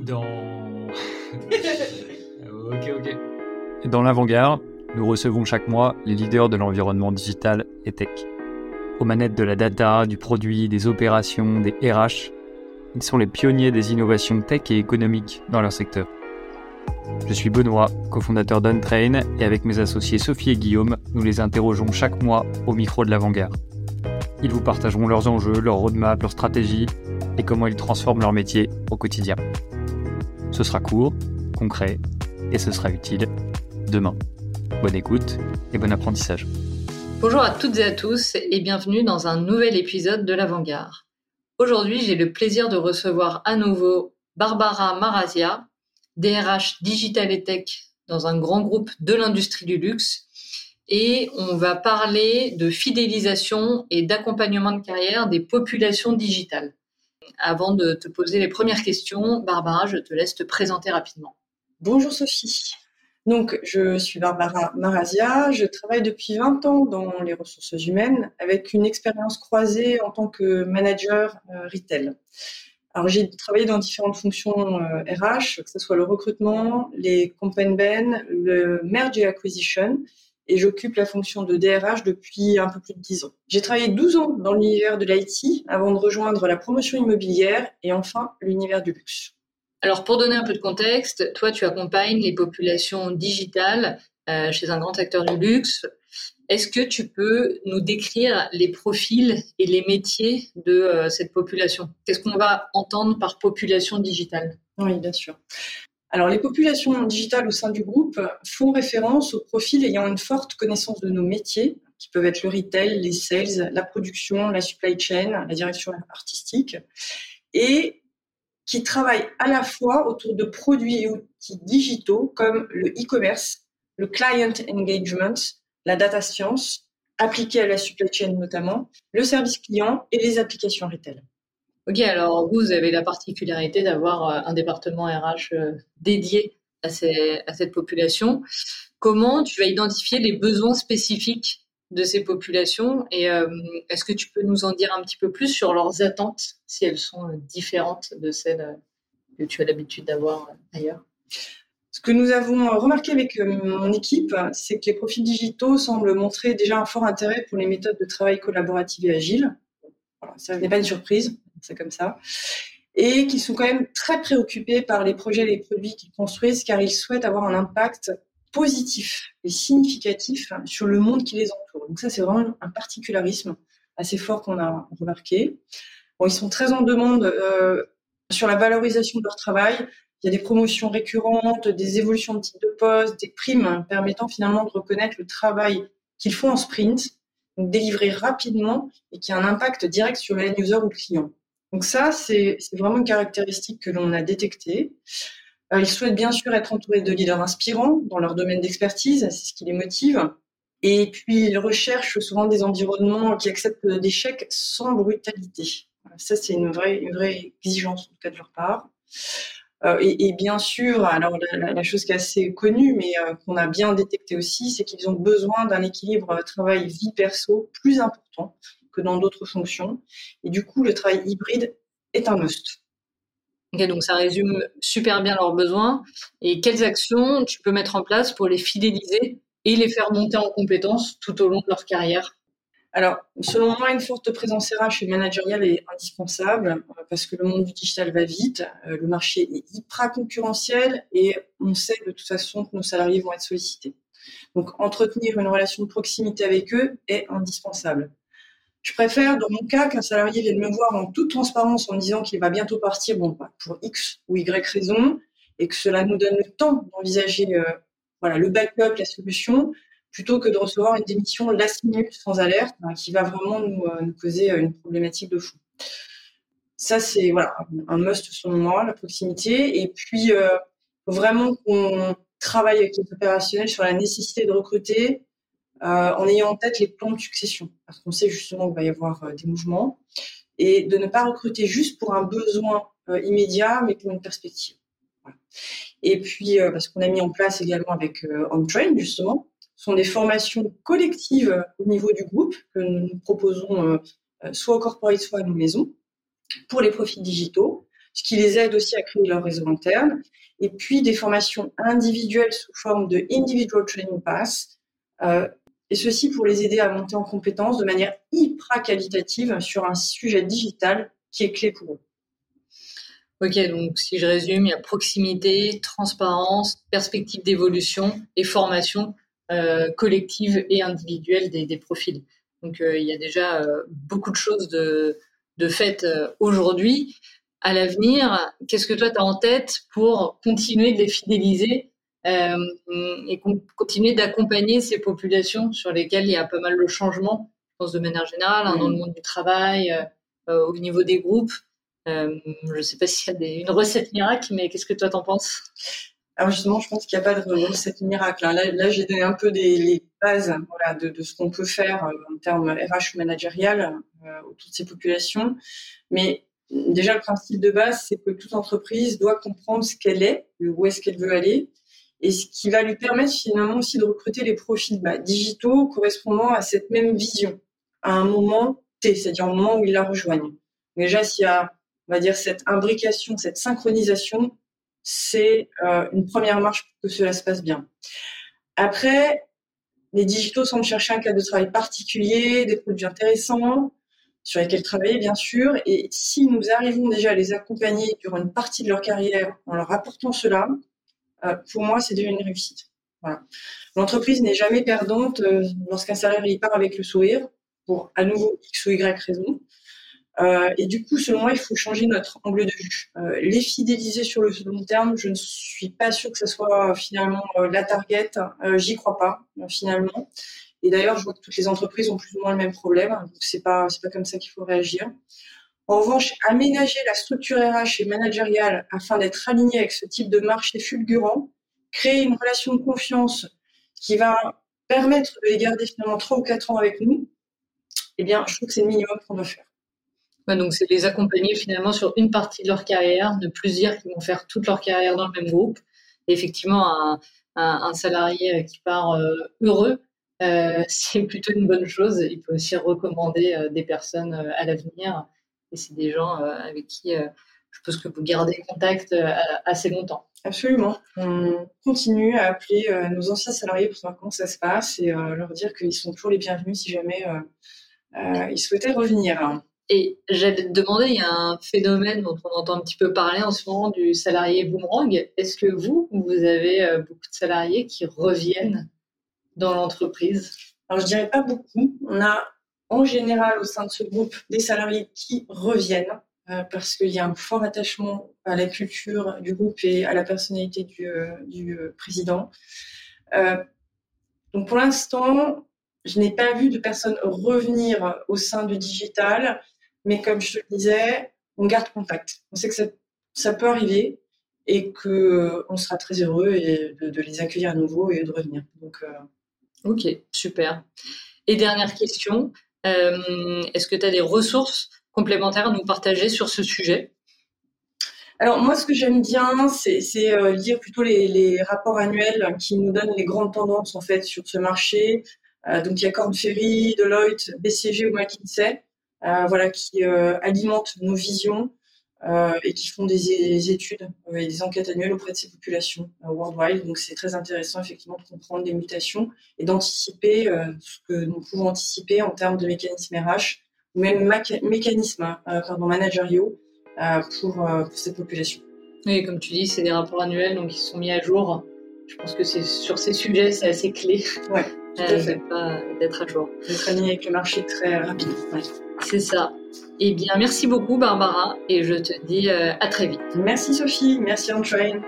Dans. ok, ok. Dans l'avant-garde, nous recevons chaque mois les leaders de l'environnement digital et tech. Aux manettes de la data, du produit, des opérations, des RH, ils sont les pionniers des innovations tech et économiques dans leur secteur. Je suis Benoît, cofondateur d'Untrain, et avec mes associés Sophie et Guillaume, nous les interrogeons chaque mois au micro de l'avant-garde. Ils vous partageront leurs enjeux, leurs roadmaps, leurs stratégies et comment ils transforment leur métier au quotidien. Ce sera court, concret et ce sera utile demain. Bonne écoute et bon apprentissage. Bonjour à toutes et à tous et bienvenue dans un nouvel épisode de l'Avant-Garde. Aujourd'hui, j'ai le plaisir de recevoir à nouveau Barbara Marazia, DRH Digital et Tech dans un grand groupe de l'industrie du luxe et on va parler de fidélisation et d'accompagnement de carrière des populations digitales. Avant de te poser les premières questions, Barbara, je te laisse te présenter rapidement. Bonjour Sophie. Donc, je suis Barbara Marazia. Je travaille depuis 20 ans dans les ressources humaines avec une expérience croisée en tant que manager euh, retail. Alors, j'ai travaillé dans différentes fonctions RH, euh, que ce soit le recrutement, les campaign ben, le merge et acquisition, et j'occupe la fonction de DRH depuis un peu plus de 10 ans. J'ai travaillé 12 ans dans l'univers de l'IT avant de rejoindre la promotion immobilière et enfin l'univers du luxe. Alors pour donner un peu de contexte, toi tu accompagnes les populations digitales euh, chez un grand acteur du luxe. Est-ce que tu peux nous décrire les profils et les métiers de euh, cette population? Qu'est-ce qu'on va entendre par population digitale? Oui, bien sûr. Alors, les populations digitales au sein du groupe font référence aux profils ayant une forte connaissance de nos métiers, qui peuvent être le retail, les sales, la production, la supply chain, la direction artistique, et qui travaillent à la fois autour de produits et outils digitaux comme le e-commerce, le client engagement, la data science, appliquée à la supply chain notamment, le service client et les applications retail. Ok, alors vous, avez la particularité d'avoir euh, un département RH euh, dédié à, cette population. Comment tu vas identifier les besoins spécifiques de ces populations et euh, est-ce que tu peux nous en dire un petit peu plus sur leurs attentes, si elles sont différentes de celles que tu as l'habitude d'avoir ailleurs? Ce que nous avons remarqué avec mon équipe, c'est que les profils digitaux semblent montrer déjà un fort intérêt pour les méthodes de travail collaborative et agile. Voilà, ça n'est pas une surprise c'est comme ça, et qui sont quand même très préoccupés par les projets et les produits qu'ils construisent car ils souhaitent avoir un impact positif et significatif sur le monde qui les entoure. Donc ça, c'est vraiment un particularisme assez fort qu'on a remarqué. Ils sont très en demande euh, sur la valorisation de leur travail. Il y a des promotions récurrentes, des évolutions de type de poste, des primes permettant finalement de reconnaître le travail qu'ils font en sprint, donc délivrer rapidement et qui a un impact direct sur le user ou le client. Donc ça, c'est vraiment une caractéristique que l'on a détectée. Euh, ils souhaitent bien sûr être entourés de leaders inspirants dans leur domaine d'expertise, c'est ce qui les motive. Et puis, ils recherchent souvent des environnements qui acceptent l'échec sans brutalité. Ça, c'est une vraie, une vraie exigence, en tout cas de leur part. Euh, et, bien sûr, alors la, chose qui est assez connue, mais euh, qu'on a bien détecté aussi, c'est qu'ils ont besoin d'un équilibre travail-vie perso plus important que dans d'autres fonctions. Et du coup, le travail hybride est un must. Donc ça résume super bien leurs besoins. Et quelles actions tu peux mettre en place pour les fidéliser et les faire monter en compétences tout au long de leur carrière? Alors, selon moi, une forte présence RH et managériale est indispensable euh, parce que le monde du digital va vite, euh, le marché est hyper concurrentiel et on sait de toute façon que nos salariés vont être sollicités. Donc, entretenir une relation de proximité avec eux est indispensable. Je préfère, dans mon cas, qu'un salarié vienne me voir en toute transparence en me disant qu'il va bientôt partir, bon, bah, pour X ou Y raison, et que cela nous donne le temps d'envisager euh, voilà, le backup, la solution, plutôt que de recevoir une démission last minute sans alerte, bah, qui va vraiment nous, euh, nous, causer euh, une problématique de fond. Ça, c'est voilà, un must selon moi, la proximité. Et puis, vraiment qu'on travaille avec les opérationnels sur la nécessité de recruter euh, en ayant en tête les plans de succession, parce qu'on sait justement qu'il va y avoir euh, des mouvements, et de ne pas recruter juste pour un besoin euh, immédiat, mais pour une perspective. Et puis, parce qu'on a mis en place également avec OnTrain, justement, sont des formations collectives au niveau du groupe que nous proposons soit au corporate, soit à nos maisons, pour les profils digitaux, ce qui les aide aussi à créer leur réseau interne. Et puis des formations individuelles sous forme de Individual Training Pass, et ceci pour les aider à monter en compétences de manière hyper qualitative sur un sujet digital qui est clé pour eux. Ok, donc si je résume, il y a proximité, transparence, perspective d'évolution et formation euh, collective et individuelle des, profils. Donc euh, il y a déjà euh, beaucoup de choses de, de euh, aujourd'hui. À l'avenir, qu'est-ce que toi tu as en tête pour continuer de les fidéliser et continuer d'accompagner ces populations sur lesquelles il y a pas mal de changements, je pense de manière générale, hein, dans le monde du travail, au niveau des groupes euh, je ne sais pas s'il y a des, une recette miracle, mais qu'est-ce que toi t'en penses? Alors justement, je pense qu'il n'y a pas de recette miracle. Hein. Là, là j'ai donné un peu des les bases voilà, de, de ce qu'on peut faire euh, en termes RH ou managérial euh, autour de ces populations. Mais déjà, le principe de base, c'est que toute entreprise doit comprendre ce qu'elle est, où est-ce qu'elle veut aller, et ce qui va lui permettre finalement aussi de recruter les profils bah, digitaux correspondant à cette même vision, à un moment T, c'est-à-dire au moment où ils la rejoignent. Déjà, s'il y a on va dire, cette imbrication, cette synchronisation, c'est euh, une première marche pour que cela se passe bien. Après, les digitaux semblent chercher un cadre de travail particulier, des produits intéressants, sur lesquels travailler, bien sûr. Et si nous arrivons déjà à les accompagner durant une partie de leur carrière en leur apportant cela, pour moi, c'est déjà une réussite. L'entreprise n'est jamais perdante euh, lorsqu'un salarié part avec le sourire, pour à nouveau X ou Y raison. Euh, et du coup, selon moi, il faut changer notre angle de vue. Euh, les fidéliser sur le long terme, je ne suis pas sûre que ce soit finalement euh, la target. Euh, j'y crois pas finalement. Et d'ailleurs, je vois que toutes les entreprises ont plus ou moins le même problème. Donc c'est pas pas comme ça qu'il faut réagir. En revanche, aménager la structure RH et managériale afin d'être aligné avec ce type de marché fulgurant, créer une relation de confiance qui va permettre de les garder finalement trois ou quatre ans avec nous, eh bien, je trouve que c'est le minimum qu'on doit faire donc c'est les accompagner finalement sur une partie de leur carrière, ne plus dire qu'ils vont faire toute leur carrière dans le même groupe. Effectivement, un, salarié qui part euh, heureux, euh, c'est plutôt une bonne chose. Il peut aussi recommander euh, des personnes euh, à l'avenir. Et c'est des gens avec qui je pense que vous gardez contact assez longtemps. Absolument. On continue à appeler nos anciens salariés pour savoir comment ça se passe et leur dire qu'ils sont toujours les bienvenus si jamais ils souhaitaient revenir. Et j'allais te demander, il y a un phénomène dont on entend un petit peu parler en ce moment du salarié boomerang. Est-ce que vous, vous avez euh, beaucoup de salariés qui reviennent dans l'entreprise? Alors, je dirais pas beaucoup. On a en général au sein de ce groupe des salariés qui reviennent euh, parce qu'il y a un fort attachement à la culture du groupe et à la personnalité du, euh, du président. donc, pour l'instant, je n'ai pas vu de personnes revenir au sein du digital mais comme je te le disais, on garde contact. On sait que ça, peut arriver et que euh, on sera très heureux de, de, les accueillir à nouveau et de revenir. Donc, euh... Ok, super. Et dernière question, euh, est-ce que tu as des ressources complémentaires à nous partager sur ce sujet? Alors moi, ce que j'aime bien, c'est euh, lire plutôt les, rapports annuels qui nous donnent les grandes tendances en fait sur ce marché. Euh, donc il y a Corn Ferry, Deloitte, BCG ou McKinsey. Euh, voilà, qui euh, alimentent nos visions euh, et qui font des, études et des enquêtes annuelles auprès de ces populations worldwide. Donc c'est très intéressant effectivement de comprendre les mutations et d'anticiper ce que nous pouvons anticiper en termes de mécanismes RH ou même mécanismes pardon, managériaux pour, pour cette population. Oui, comme tu dis, c'est des rapports annuels, donc ils sont mis à jour. Je pense que c'est sur ces sujets, c'est assez clé. Ouais. D'être à jour. D'être aligné avec le marché très rapide. Ouais. C'est ça. Eh bien, merci beaucoup Barbara et je te dis euh, à très vite. Merci Sophie, merci Antoine.